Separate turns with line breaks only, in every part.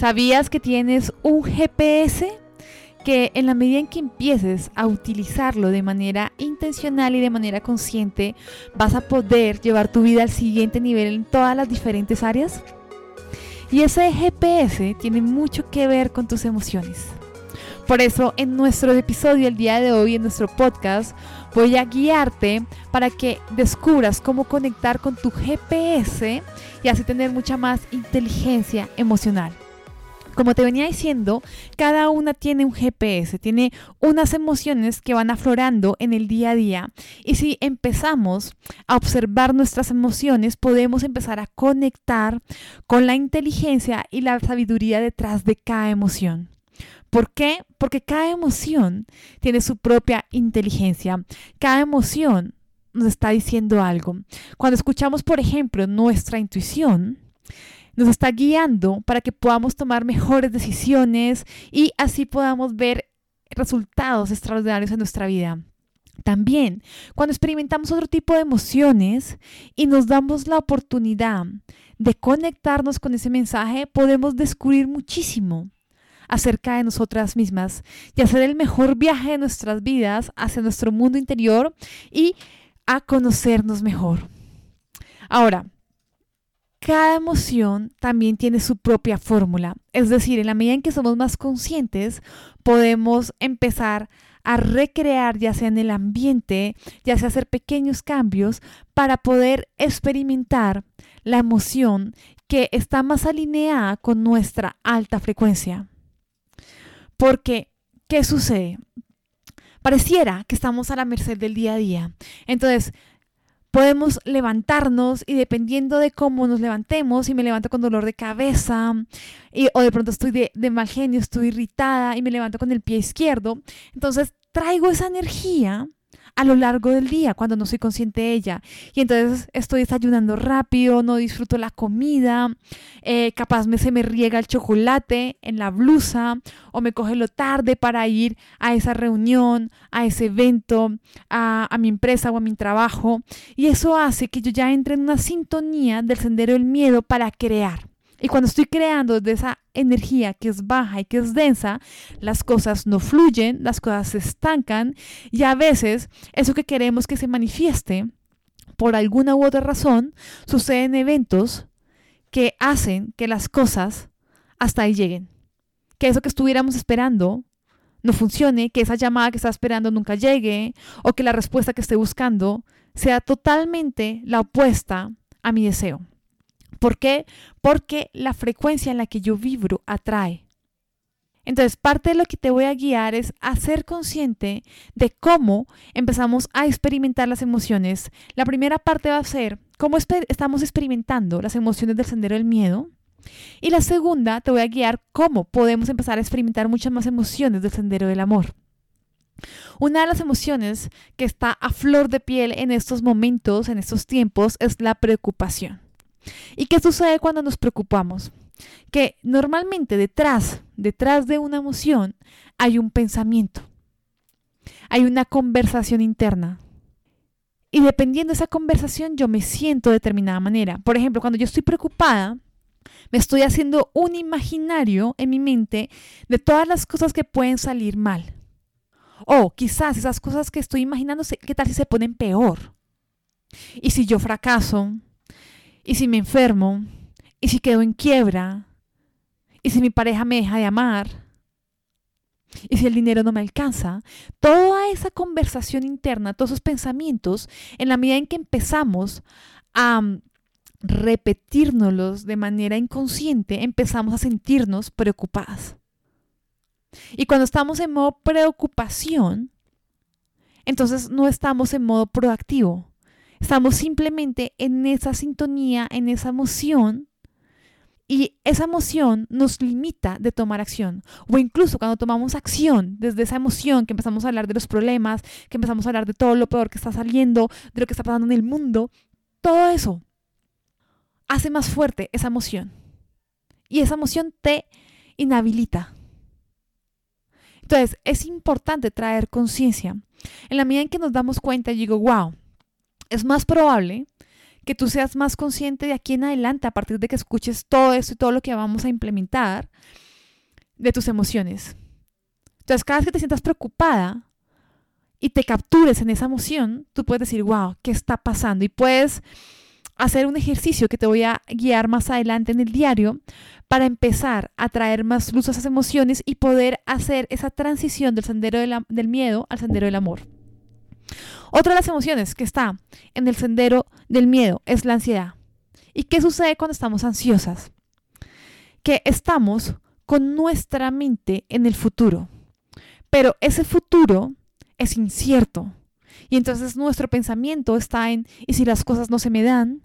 ¿Sabías que tienes un GPS? Que en la medida en que empieces a utilizarlo de manera intencional y de manera consciente, vas a poder llevar tu vida al siguiente nivel en todas las diferentes áreas. Y ese GPS tiene mucho que ver con tus emociones. Por eso en nuestro episodio el día de hoy, en nuestro podcast, voy a guiarte para que descubras cómo conectar con tu GPS y así tener mucha más inteligencia emocional. Como te venía diciendo, cada una tiene un GPS, tiene unas emociones que van aflorando en el día a día. Y si empezamos a observar nuestras emociones, podemos empezar a conectar con la inteligencia y la sabiduría detrás de cada emoción. ¿Por qué? Porque cada emoción tiene su propia inteligencia. Cada emoción nos está diciendo algo. Cuando escuchamos, por ejemplo, nuestra intuición, nos está guiando para que podamos tomar mejores decisiones y así podamos ver resultados extraordinarios en nuestra vida. También, cuando experimentamos otro tipo de emociones y nos damos la oportunidad de conectarnos con ese mensaje, podemos descubrir muchísimo acerca de nosotras mismas y hacer el mejor viaje de nuestras vidas hacia nuestro mundo interior y a conocernos mejor. Ahora, cada emoción también tiene su propia fórmula. Es decir, en la medida en que somos más conscientes, podemos empezar a recrear, ya sea en el ambiente, ya sea hacer pequeños cambios para poder experimentar la emoción que está más alineada con nuestra alta frecuencia. Porque, ¿qué sucede? Pareciera que estamos a la merced del día a día. Entonces, podemos levantarnos y dependiendo de cómo nos levantemos, si me levanto con dolor de cabeza y, o de pronto estoy de, de mal genio, estoy irritada y me levanto con el pie izquierdo, entonces traigo esa energía a lo largo del día cuando no soy consciente de ella. Y entonces estoy desayunando rápido, no disfruto la comida, eh, capaz me, se me riega el chocolate en la blusa o me coge lo tarde para ir a esa reunión, a ese evento, a, a mi empresa o a mi trabajo. Y eso hace que yo ya entre en una sintonía del sendero del miedo para crear. Y cuando estoy creando desde esa energía que es baja y que es densa, las cosas no fluyen, las cosas se estancan y a veces eso que queremos que se manifieste por alguna u otra razón sucede en eventos que hacen que las cosas hasta ahí lleguen. Que eso que estuviéramos esperando no funcione, que esa llamada que está esperando nunca llegue o que la respuesta que esté buscando sea totalmente la opuesta a mi deseo. ¿Por qué? Porque la frecuencia en la que yo vibro atrae. Entonces, parte de lo que te voy a guiar es a ser consciente de cómo empezamos a experimentar las emociones. La primera parte va a ser cómo estamos experimentando las emociones del sendero del miedo. Y la segunda, te voy a guiar cómo podemos empezar a experimentar muchas más emociones del sendero del amor. Una de las emociones que está a flor de piel en estos momentos, en estos tiempos, es la preocupación. ¿Y qué sucede cuando nos preocupamos? Que normalmente detrás, detrás de una emoción hay un pensamiento, hay una conversación interna. Y dependiendo de esa conversación yo me siento de determinada manera. Por ejemplo, cuando yo estoy preocupada, me estoy haciendo un imaginario en mi mente de todas las cosas que pueden salir mal. O quizás esas cosas que estoy imaginando, ¿qué tal si se ponen peor? Y si yo fracaso, ¿Y si me enfermo? ¿Y si quedo en quiebra? ¿Y si mi pareja me deja de amar? ¿Y si el dinero no me alcanza? Toda esa conversación interna, todos esos pensamientos, en la medida en que empezamos a mm, repetírnoslos de manera inconsciente, empezamos a sentirnos preocupadas. Y cuando estamos en modo preocupación, entonces no estamos en modo proactivo. Estamos simplemente en esa sintonía, en esa emoción. Y esa emoción nos limita de tomar acción. O incluso cuando tomamos acción desde esa emoción, que empezamos a hablar de los problemas, que empezamos a hablar de todo lo peor que está saliendo, de lo que está pasando en el mundo, todo eso hace más fuerte esa emoción. Y esa emoción te inhabilita. Entonces, es importante traer conciencia. En la medida en que nos damos cuenta, y digo, wow, es más probable que tú seas más consciente de aquí en adelante, a partir de que escuches todo esto y todo lo que vamos a implementar, de tus emociones. Entonces, cada vez que te sientas preocupada y te captures en esa emoción, tú puedes decir, wow, ¿qué está pasando? Y puedes hacer un ejercicio que te voy a guiar más adelante en el diario para empezar a traer más luz a esas emociones y poder hacer esa transición del sendero del miedo al sendero del amor. Otra de las emociones que está en el sendero del miedo es la ansiedad. ¿Y qué sucede cuando estamos ansiosas? Que estamos con nuestra mente en el futuro, pero ese futuro es incierto. Y entonces nuestro pensamiento está en, ¿y si las cosas no se me dan?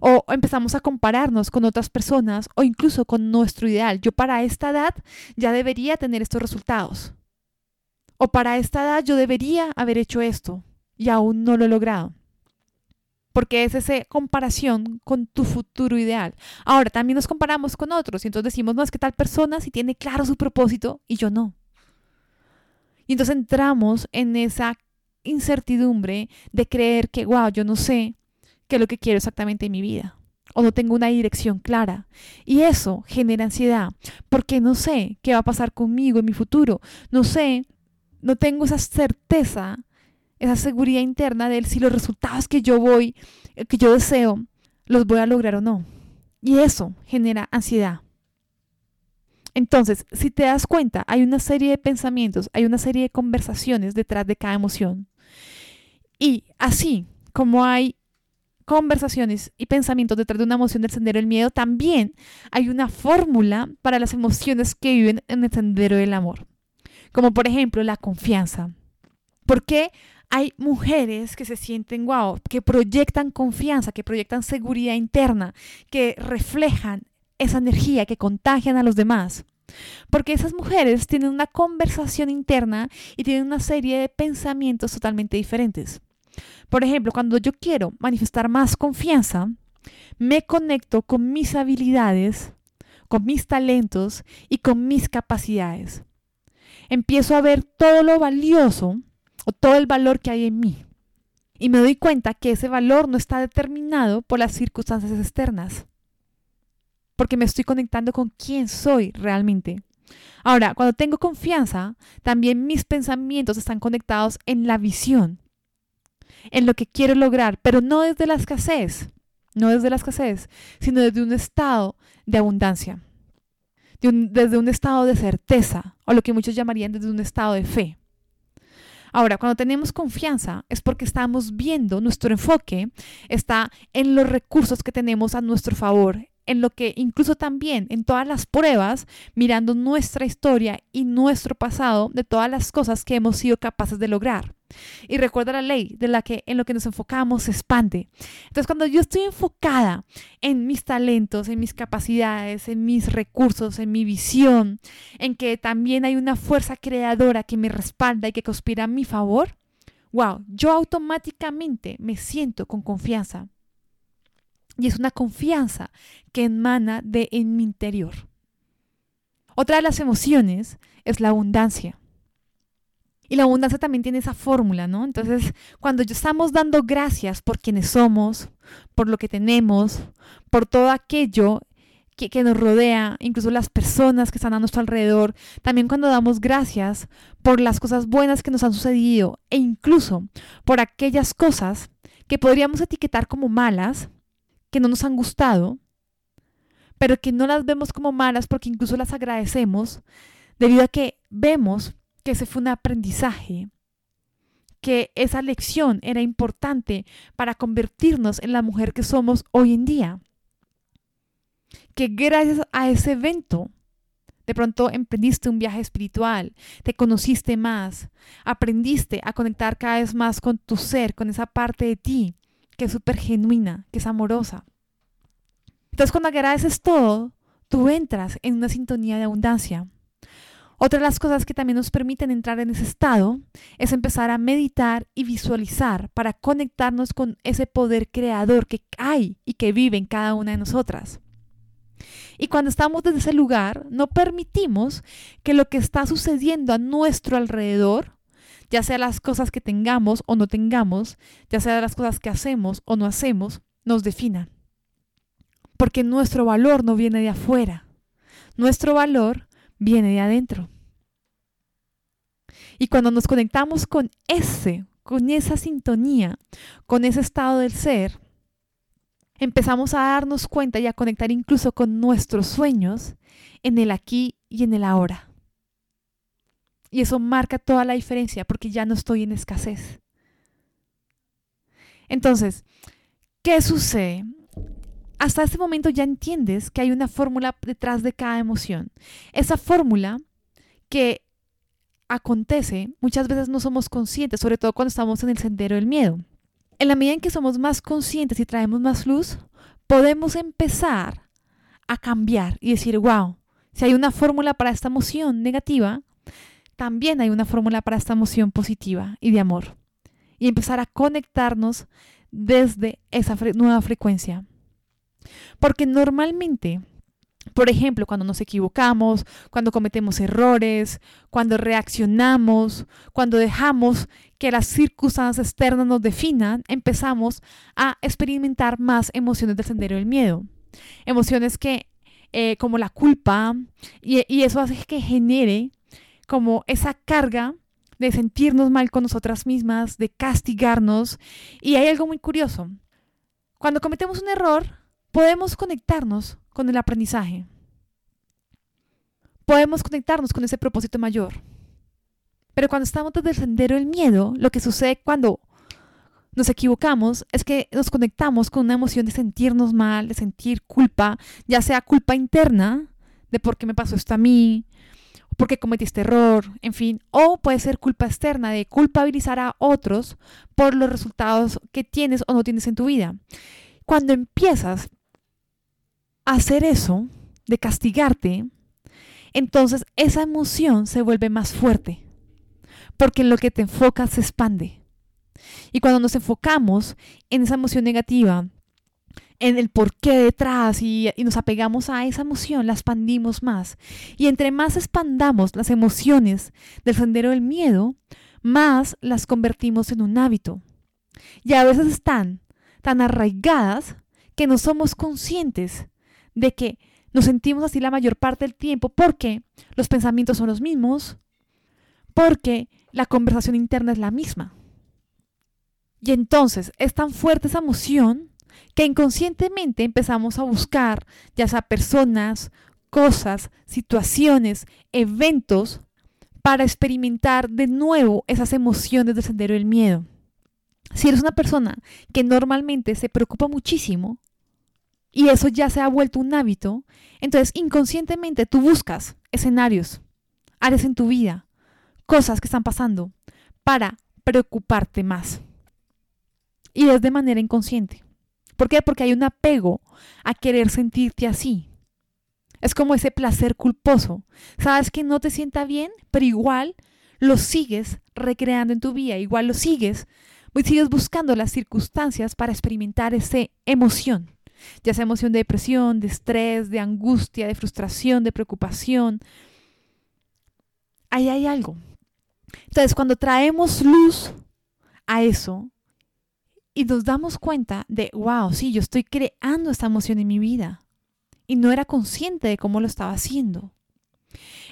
O empezamos a compararnos con otras personas o incluso con nuestro ideal. Yo para esta edad ya debería tener estos resultados. O para esta edad yo debería haber hecho esto y aún no lo he logrado. Porque es esa comparación con tu futuro ideal. Ahora, también nos comparamos con otros y entonces decimos, no, es que tal persona sí tiene claro su propósito y yo no. Y entonces entramos en esa incertidumbre de creer que, wow, yo no sé qué es lo que quiero exactamente en mi vida o no tengo una dirección clara. Y eso genera ansiedad porque no sé qué va a pasar conmigo en mi futuro. No sé no tengo esa certeza, esa seguridad interna de si los resultados que yo voy, eh, que yo deseo, los voy a lograr o no. Y eso genera ansiedad. Entonces, si te das cuenta, hay una serie de pensamientos, hay una serie de conversaciones detrás de cada emoción. Y así como hay conversaciones y pensamientos detrás de una emoción del sendero del miedo, también hay una fórmula para las emociones que viven en el sendero del amor como por ejemplo la confianza. ¿Por qué hay mujeres que se sienten wow, que proyectan confianza, que proyectan seguridad interna, que reflejan esa energía, que contagian a los demás? Porque esas mujeres tienen una conversación interna y tienen una serie de pensamientos totalmente diferentes. Por ejemplo, cuando yo quiero manifestar más confianza, me conecto con mis habilidades, con mis talentos y con mis capacidades empiezo a ver todo lo valioso o todo el valor que hay en mí. Y me doy cuenta que ese valor no está determinado por las circunstancias externas, porque me estoy conectando con quién soy realmente. Ahora, cuando tengo confianza, también mis pensamientos están conectados en la visión, en lo que quiero lograr, pero no desde la escasez, no desde la escasez, sino desde un estado de abundancia desde un estado de certeza, o lo que muchos llamarían desde un estado de fe. Ahora, cuando tenemos confianza es porque estamos viendo, nuestro enfoque está en los recursos que tenemos a nuestro favor, en lo que incluso también en todas las pruebas, mirando nuestra historia y nuestro pasado de todas las cosas que hemos sido capaces de lograr. Y recuerda la ley de la que en lo que nos enfocamos se expande. Entonces, cuando yo estoy enfocada en mis talentos, en mis capacidades, en mis recursos, en mi visión, en que también hay una fuerza creadora que me respalda y que conspira a mi favor, wow, yo automáticamente me siento con confianza. Y es una confianza que emana de en mi interior. Otra de las emociones es la abundancia. Y la abundancia también tiene esa fórmula, ¿no? Entonces, cuando estamos dando gracias por quienes somos, por lo que tenemos, por todo aquello que, que, nos rodea, incluso las personas que están a nuestro alrededor, también cuando damos gracias por las cosas buenas que nos han sucedido e incluso por aquellas cosas que podríamos etiquetar como malas, que no nos han gustado, pero que no las vemos como malas porque incluso las agradecemos debido a que vemos que ese fue un aprendizaje, que esa lección era importante para convertirnos en la mujer que somos hoy en día. Que gracias a ese evento, de pronto emprendiste un viaje espiritual, te conociste más, aprendiste a conectar cada vez más con tu ser, con esa parte de ti que es súper genuina, que es amorosa. Entonces cuando agradeces todo, tú entras en una sintonía de abundancia. Otra de las cosas que también nos permiten entrar en ese estado es empezar a meditar y visualizar para conectarnos con ese poder creador que hay y que vive en cada una de nosotras. Y cuando estamos desde ese lugar, no permitimos que lo que está sucediendo a nuestro alrededor, ya sea las cosas que tengamos o no tengamos, ya sea las cosas que hacemos o no hacemos, nos defina. Porque nuestro valor no viene de afuera. Nuestro valor viene de adentro. Y cuando nos conectamos con ese, con esa sintonía, con ese estado del ser, empezamos a darnos cuenta y a conectar incluso con nuestros sueños en el aquí y en el ahora. Y eso marca toda la diferencia porque ya no estoy en escasez. Entonces, ¿qué sucede? Hasta este momento ya entiendes que hay una fórmula detrás de cada emoción. Esa fórmula que acontece, muchas veces no somos conscientes, sobre todo cuando estamos en el sendero del miedo. En la medida en que somos más conscientes y traemos más luz, podemos empezar a cambiar y decir, wow, si hay una fórmula para esta emoción negativa, también hay una fórmula para esta emoción positiva y de amor. Y empezar a conectarnos desde esa nueva frecuencia. Porque normalmente por ejemplo, cuando nos equivocamos, cuando cometemos errores, cuando reaccionamos, cuando dejamos que las circunstancias externas nos definan, empezamos a experimentar más emociones del sendero del miedo. Emociones que, eh, como la culpa, y, y eso hace que genere como esa carga de sentirnos mal con nosotras mismas, de castigarnos. Y hay algo muy curioso. Cuando cometemos un error, podemos conectarnos con el aprendizaje. Podemos conectarnos con ese propósito mayor. Pero cuando estamos desde el sendero del miedo, lo que sucede cuando nos equivocamos es que nos conectamos con una emoción de sentirnos mal, de sentir culpa, ya sea culpa interna de por qué me pasó esto a mí, por qué cometí este error, en fin, o puede ser culpa externa de culpabilizar a otros por los resultados que tienes o no tienes en tu vida. Cuando empiezas hacer eso, de castigarte, entonces esa emoción se vuelve más fuerte, porque en lo que te enfocas se expande. Y cuando nos enfocamos en esa emoción negativa, en el por qué detrás y, y, nos apegamos a esa emoción, la expandimos más. Y entre más expandamos las emociones del sendero del miedo, más las convertimos en un hábito. Y a veces están tan arraigadas que no somos conscientes de que nos sentimos así la mayor parte del tiempo porque los pensamientos son los mismos, porque la conversación interna es la misma. Y entonces es tan fuerte esa emoción que inconscientemente empezamos a buscar ya sea personas, cosas, situaciones, eventos para experimentar de nuevo esas emociones del sendero del miedo. Si eres una persona que normalmente se preocupa muchísimo, y eso ya se ha vuelto un hábito, entonces inconscientemente tú buscas escenarios, áreas en tu vida, cosas que están pasando para preocuparte más. Y es de manera inconsciente. ¿Por qué? Porque hay un apego a querer sentirte así. Es como ese placer culposo. Sabes que no te sienta bien, pero igual lo sigues recreando en tu vida, igual lo sigues, sigues buscando las circunstancias para experimentar esa emoción ya sea emoción de depresión, de estrés, de angustia, de frustración, de preocupación. Ahí hay algo. Entonces, cuando traemos luz a eso y nos damos cuenta de, wow, sí, yo estoy creando esta emoción en mi vida y no era consciente de cómo lo estaba haciendo.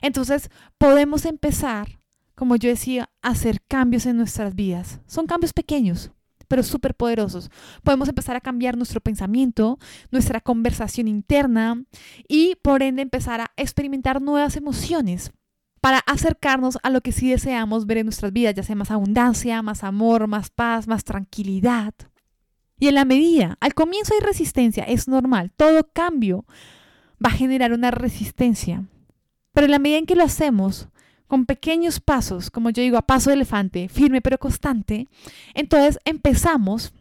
Entonces, podemos empezar, como yo decía, a hacer cambios en nuestras vidas. Son cambios pequeños, pero súper poderosos. Podemos empezar a cambiar nuestro pensamiento, nuestra conversación interna y por ende empezar a experimentar nuevas emociones para acercarnos a lo que sí deseamos ver en nuestras vidas, ya sea más abundancia, más amor, más paz, más tranquilidad. Y en la medida, al comienzo hay resistencia, es normal, todo cambio va a generar una resistencia. Pero en la medida en que lo hacemos con pequeños pasos, como yo digo, a paso de elefante, firme pero constante, entonces empezamos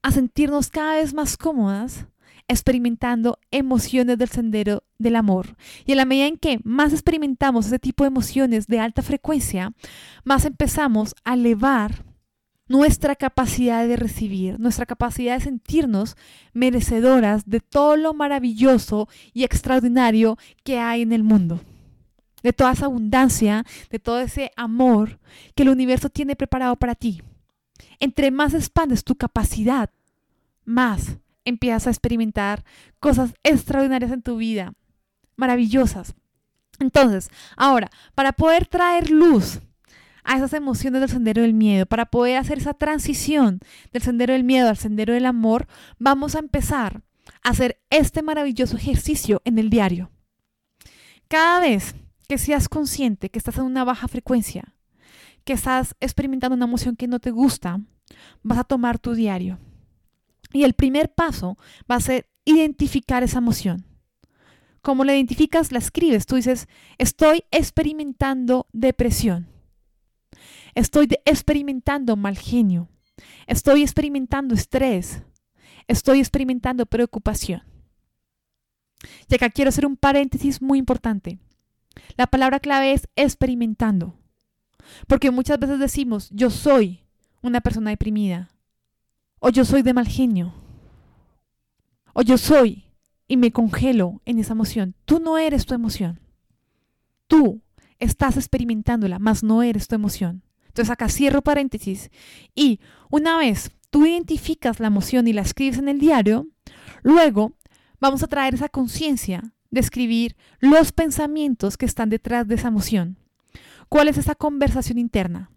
a sentirnos cada vez más cómodas experimentando emociones del sendero del amor. Y en la medida en que más experimentamos ese tipo de emociones de alta frecuencia, más empezamos a elevar nuestra capacidad de recibir, nuestra capacidad de sentirnos merecedoras de todo lo maravilloso y extraordinario que hay en el mundo de toda esa abundancia, de todo ese amor que el universo tiene preparado para ti. Entre más expandes tu capacidad, más empiezas a experimentar cosas extraordinarias en tu vida, maravillosas. Entonces, ahora, para poder traer luz a esas emociones del sendero del miedo, para poder hacer esa transición del sendero del miedo al sendero del amor, vamos a empezar a hacer este maravilloso ejercicio en el diario. Cada vez que seas consciente que estás en una baja frecuencia, que estás experimentando una emoción que no te gusta, vas a tomar tu diario. Y el primer paso va a ser identificar esa emoción. Como la identificas, la escribes. Tú dices, estoy experimentando depresión. Estoy experimentando mal genio. Estoy experimentando estrés. Estoy experimentando preocupación. Y acá quiero hacer un paréntesis muy importante. La palabra clave es experimentando. Porque muchas veces decimos, yo soy una persona deprimida. O yo soy de mal genio. O yo soy y me congelo en esa emoción. Tú no eres tu emoción. Tú estás experimentándola, mas no eres tu emoción. Entonces acá cierro paréntesis. Y una vez tú identificas la emoción y la escribes en el diario, luego vamos a traer esa conciencia de escribir los pensamientos que están detrás de esa emoción. ¿Cuál es esa conversación interna?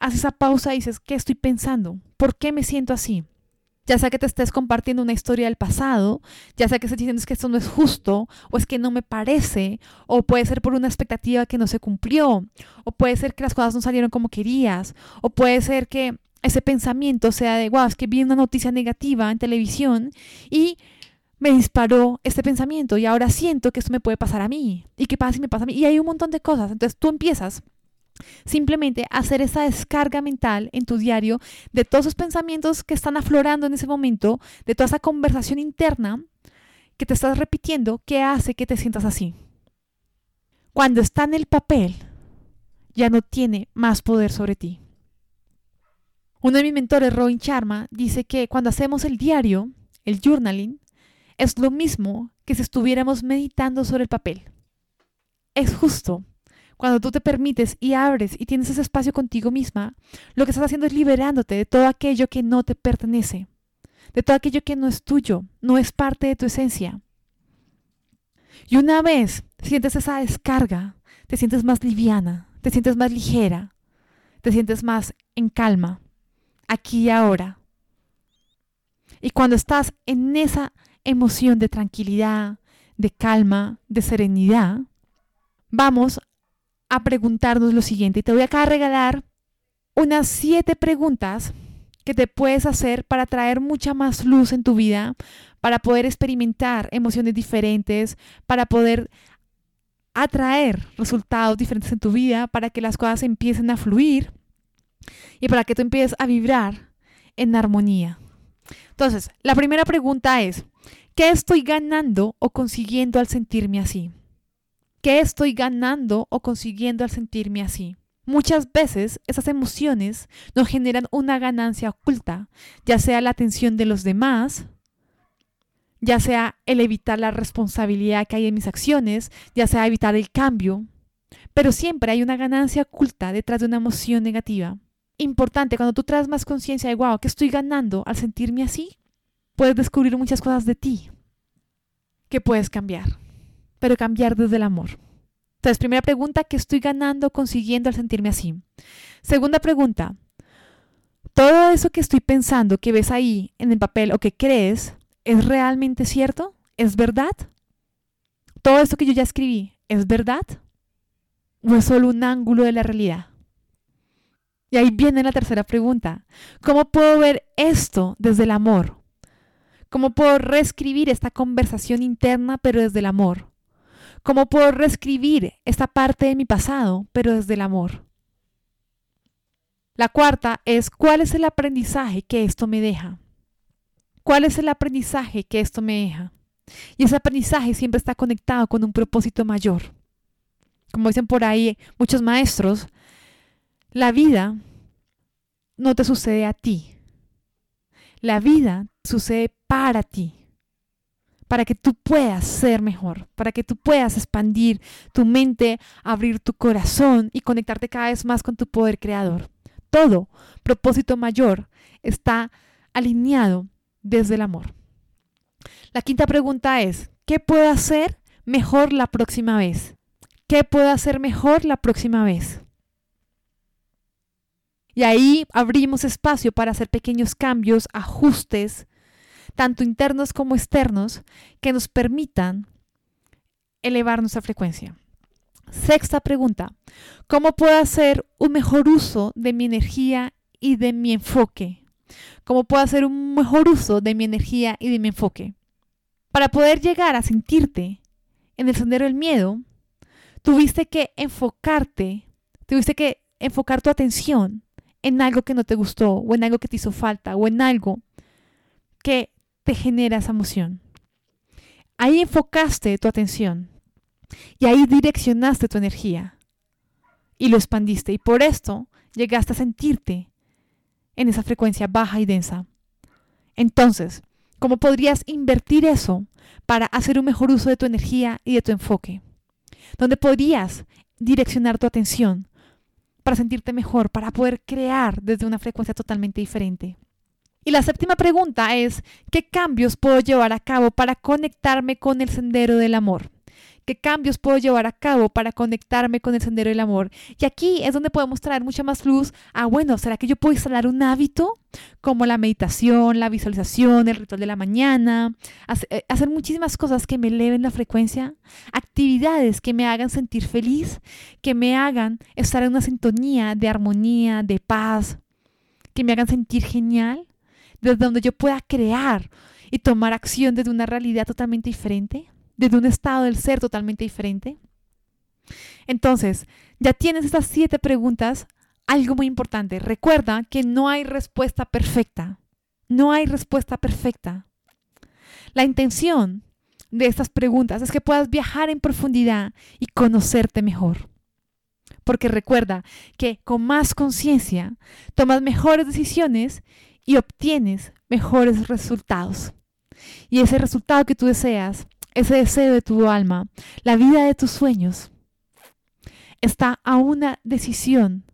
Haces esa pausa y dices, ¿qué estoy pensando? ¿Por qué me siento así? Ya sea que te estés compartiendo una historia del pasado, ya sea que estés diciendo que esto no es justo, o es que no me parece, o puede ser por una expectativa que no se cumplió, o puede ser que las cosas no salieron como querías, o puede ser que ese pensamiento sea de, wow, es que vi una noticia negativa en televisión y me disparó este pensamiento y ahora siento que esto me puede pasar a mí. ¿Y qué pasa si me pasa a mí? Y hay un montón de cosas. Entonces tú empiezas simplemente a hacer esa descarga mental en tu diario de todos esos pensamientos que están aflorando en ese momento, de toda esa conversación interna que te estás repitiendo que hace que te sientas así. Cuando está en el papel, ya no tiene más poder sobre ti. Uno de mis mentores, Robin Charma, dice que cuando hacemos el diario, el journaling, es lo mismo que si estuviéramos meditando sobre el papel. Es justo. Cuando tú te permites y abres y tienes ese espacio contigo misma, lo que estás haciendo es liberándote de todo aquello que no te pertenece, de todo aquello que no es tuyo, no es parte de tu esencia. Y una vez sientes esa descarga, te sientes más liviana, te sientes más ligera, te sientes más en calma, aquí y ahora. Y cuando estás en esa emoción de tranquilidad, de calma, de serenidad, vamos a preguntarnos lo siguiente. Y te voy acá a regalar unas siete preguntas que te puedes hacer para traer mucha más luz en tu vida, para poder experimentar emociones diferentes, para poder atraer resultados diferentes en tu vida, para que las cosas empiecen a fluir y para que tú empieces a vibrar en armonía. Entonces, la primera pregunta es, ¿qué estoy ganando o consiguiendo al sentirme así? ¿Qué estoy ganando o consiguiendo al sentirme así? Muchas veces esas emociones nos generan una ganancia oculta, ya sea la atención de los demás, ya sea el evitar la responsabilidad que hay en mis acciones, ya sea evitar el cambio, pero siempre hay una ganancia oculta detrás de una emoción negativa importante, cuando tú traes más conciencia de, wow, ¿qué estoy ganando al sentirme así? Puedes descubrir muchas cosas de ti que puedes cambiar, pero cambiar desde el amor. Entonces, primera pregunta, ¿qué estoy ganando, consiguiendo al sentirme así? Segunda pregunta, ¿todo eso que estoy pensando, que ves ahí en el papel o que crees, es realmente cierto? ¿Es verdad? ¿Todo esto que yo ya escribí, es verdad? ¿O es solo un ángulo de la realidad? Y ahí viene la tercera pregunta. ¿Cómo puedo ver esto desde el amor? ¿Cómo puedo reescribir esta conversación interna pero desde el amor? ¿Cómo puedo reescribir esta parte de mi pasado pero desde el amor? La cuarta es ¿cuál es el aprendizaje que esto me deja? ¿Cuál es el aprendizaje que esto me deja? Y ese aprendizaje siempre está conectado con un propósito mayor. Como dicen por ahí muchos maestros, la vida no te sucede a ti. La vida sucede para ti. Para que tú puedas ser mejor, para que tú puedas expandir tu mente, abrir tu corazón y conectarte cada vez más con tu poder creador. Todo propósito mayor está alineado desde el amor. La quinta pregunta es, ¿qué puedo hacer mejor la próxima vez? ¿Qué puedo hacer mejor la próxima vez? Y ahí abrimos espacio para hacer pequeños cambios, ajustes, tanto internos como externos, que nos permitan elevar nuestra frecuencia. Sexta pregunta, ¿cómo puedo hacer un mejor uso de mi energía y de mi enfoque? ¿Cómo puedo hacer un mejor uso de mi energía y de mi enfoque? Para poder llegar a sentirte en el sendero del miedo, tuviste que enfocarte, tuviste que enfocar tu atención en algo que no te gustó, o en algo que te hizo falta, o en algo que te genera esa emoción. Ahí enfocaste tu atención y ahí direccionaste tu energía y lo expandiste. Y por esto llegaste a sentirte en esa frecuencia baja y densa. Entonces, ¿cómo podrías invertir eso para hacer un mejor uso de tu energía y de tu enfoque? ¿Dónde podrías direccionar tu atención para sentirte mejor, para poder crear desde una frecuencia totalmente diferente. Y la séptima pregunta es, ¿qué cambios puedo llevar a cabo para conectarme con el sendero del amor? ¿Qué cambios puedo llevar a cabo para conectarme con el sendero del amor? Y aquí es donde podemos traer mucha más luz a, bueno, ¿será que yo puedo instalar un hábito como la meditación, la visualización, el ritual de la mañana? Eh, hacer muchísimas cosas que me eleven la frecuencia, actividades que me hagan sentir feliz, que me hagan estar en una sintonía de armonía, de paz, que me hagan sentir genial, desde donde yo pueda crear y tomar acción desde una realidad totalmente diferente desde un estado del ser totalmente diferente? Entonces, ya tienes estas siete preguntas. Algo muy importante, recuerda que no hay respuesta perfecta. No hay respuesta perfecta. La intención de estas preguntas es que puedas viajar en profundidad y conocerte mejor. Porque recuerda que con más conciencia tomas mejores decisiones y obtienes mejores resultados. Y ese resultado que tú deseas ese deseo de tu alma, la vida de tus sueños, está a una decisión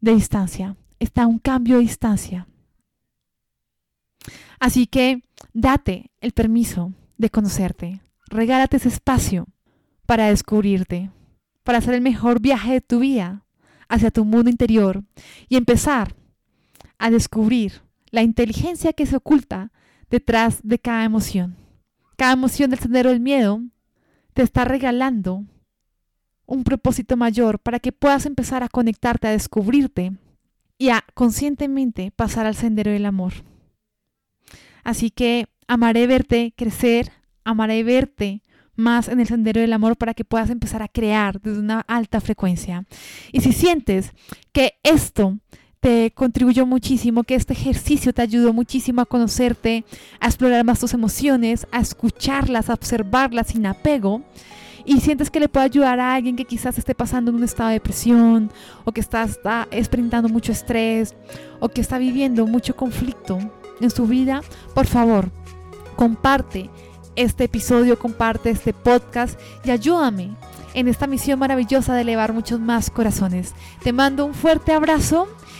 de distancia, está a un cambio de distancia. Así que date el permiso de conocerte, regálate ese espacio para descubrirte, para hacer el mejor viaje de tu vida hacia tu mundo interior y empezar a descubrir la inteligencia que se oculta detrás de cada emoción. Cada emoción del sendero del miedo te está regalando un propósito mayor para que puedas empezar a conectarte, a descubrirte y a conscientemente pasar al sendero del amor. Así que amaré verte crecer, amaré verte más en el sendero del amor para que puedas empezar a crear desde una alta frecuencia. Y si sientes que esto te contribuyó muchísimo, que este ejercicio te ayudó muchísimo a conocerte, a explorar más tus emociones, a escucharlas, a observarlas sin apego. Y sientes que le puede ayudar a alguien que quizás esté pasando en un estado de depresión o que está, está experimentando mucho estrés o que está viviendo mucho conflicto en su vida, por favor, comparte este episodio, comparte este podcast y ayúdame en esta misión maravillosa de elevar muchos más corazones. Te mando un fuerte abrazo